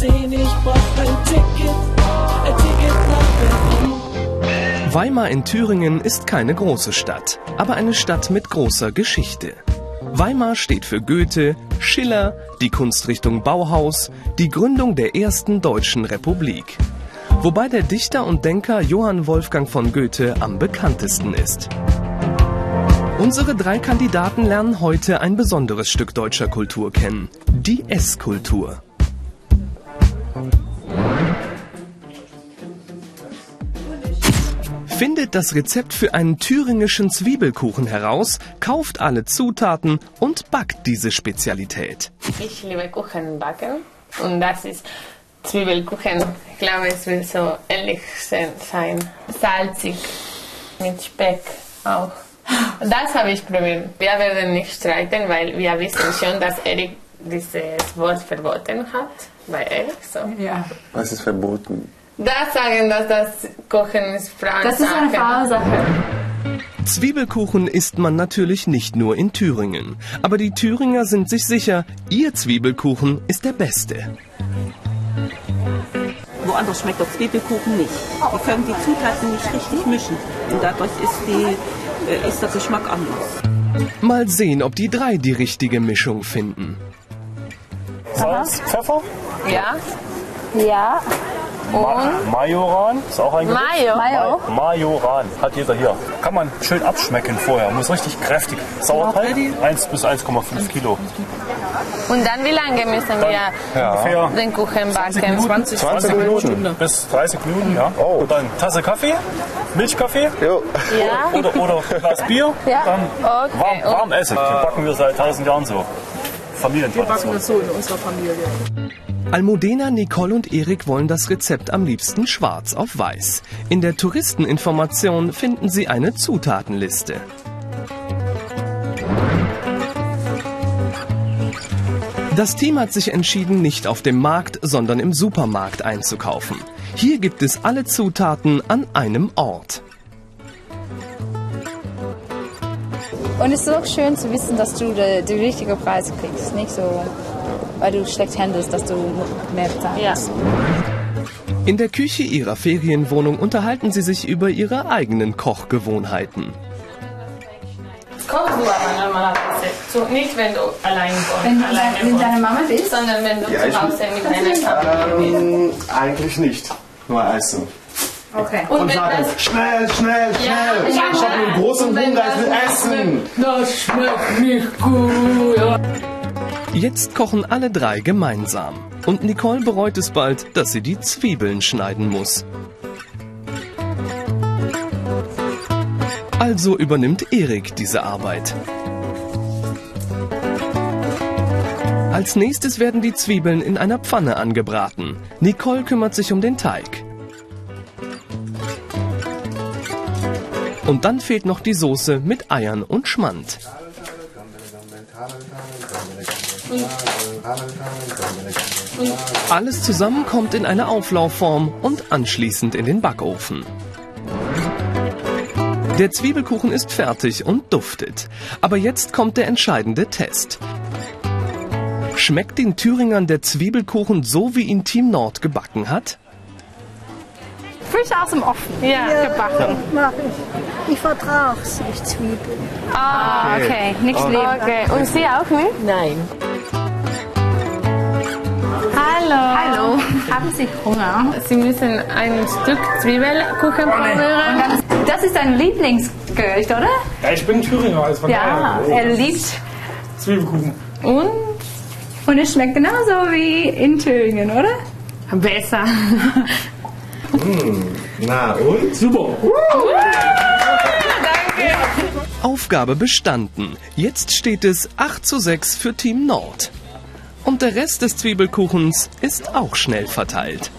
sehen, ich brauch ein Ticket, ein Ticket nach Berlin. Weimar in Thüringen ist keine große Stadt, aber eine Stadt mit großer Geschichte. Weimar steht für Goethe, Schiller, die Kunstrichtung Bauhaus, die Gründung der ersten deutschen Republik. Wobei der Dichter und Denker Johann Wolfgang von Goethe am bekanntesten ist. Unsere drei Kandidaten lernen heute ein besonderes Stück deutscher Kultur kennen, die Esskultur. Findet das Rezept für einen thüringischen Zwiebelkuchen heraus, kauft alle Zutaten und backt diese Spezialität. Ich liebe Kuchen backen und das ist Zwiebelkuchen. Ich glaube, es will so ähnlich sein. Salzig, mit Speck auch. Das habe ich probiert. Wir werden nicht streiten, weil wir wissen schon, dass Erik dieses Wort verboten hat. Bei Erik so. Ja. Was ist verboten? Das sagen, dass das Kochen ist Frauensache. Das ist eine Frauensache. Zwiebelkuchen isst man natürlich nicht nur in Thüringen. Aber die Thüringer sind sich sicher, ihr Zwiebelkuchen ist der beste. Woanders schmeckt der Zwiebelkuchen nicht. Die können die Zutaten nicht richtig mischen. Und dadurch ist, die, äh, ist der Geschmack anders. Mal sehen, ob die drei die richtige Mischung finden. Salz, Pfeffer, Ja. Ja. Ma Majoran, ist auch ein Gewürz. Mayo. Mayo. Majoran, hat jeder hier. Kann man schön abschmecken vorher, muss richtig kräftig. Sauerteig, 1 bis 1,5 Kilo. Und dann wie lange müssen wir Ungefähr den Kuchen backen? 20, 20 Minuten. bis 30 Minuten, ja. Oh. Und dann Tasse Kaffee, Milchkaffee Jo. Ja. oder, oder ein Glas Bier, Ja. dann Okay. warm, warm Essig. Den backen wir seit 1000 Jahren so. Familientradition. Almudena, Nicole und Erik wollen das Rezept am liebsten schwarz auf weiß. In der Touristeninformation finden Sie eine Zutatenliste. Das Team hat sich entschieden, nicht auf dem Markt, sondern im Supermarkt einzukaufen. Hier gibt es alle Zutaten an einem Ort. Und es ist auch schön zu wissen, dass du die, die richtige Preise kriegst. Nicht so, weil du schlecht handelst, dass du mehr bezahlst. Ja. In der Küche ihrer Ferienwohnung unterhalten sie sich über ihre eigenen Kochgewohnheiten. Kochst du aber normalerweise? So, nicht wenn du allein wohnst, Wenn du alleine dein- wenn wohnst, deine Mama bist? sondern wenn du Ja, zu Hause mit deiner Familie bist. Ähm, eigentlich nicht. Nur essen. Okay. Und Und das schnell, schnell, schnell. Ja, ich ja, habe einen großen Hunger, ich will essen. Das schmeckt nicht gut. Jetzt kochen alle drei gemeinsam. Und Nicole bereut es bald, dass sie die Zwiebeln schneiden muss. Also übernimmt Erik diese Arbeit. Als nächstes werden die Zwiebeln in einer Pfanne angebraten. Nicole kümmert sich um den Teig. Und dann fehlt noch die Soße mit Eiern und Schmand. Alles zusammen kommt in eine Auflaufform und anschließend in den Backofen. Der Zwiebelkuchen ist fertig und duftet. Aber jetzt kommt der entscheidende Test. Schmeckt den Thüringern der Zwiebelkuchen so, wie ihn Team Nord gebacken hat? Frisch aus dem Ofen. Ja, gebacken. Mach ich. Ich vertrag's nicht Zwiebeln. Ah, okay. Nicht schlimm. Okay, und Sie auch nicht? Nein. Hallo. Hallo. Haben Sie Hunger? Sie müssen ein Stück Zwiebelkuchen probieren. Das ist dein Lieblingsgericht, oder? Ja, ich bin Thüringer, also von Ja, daher. er liebt. Zwiebelkuchen. Und Und es schmeckt genauso wie in Thüringen, oder? besser. Na und? Super. Aufgabe bestanden. Jetzt steht es 8 zu 6 für Team Nord. Und der Rest des Zwiebelkuchens ist auch schnell verteilt.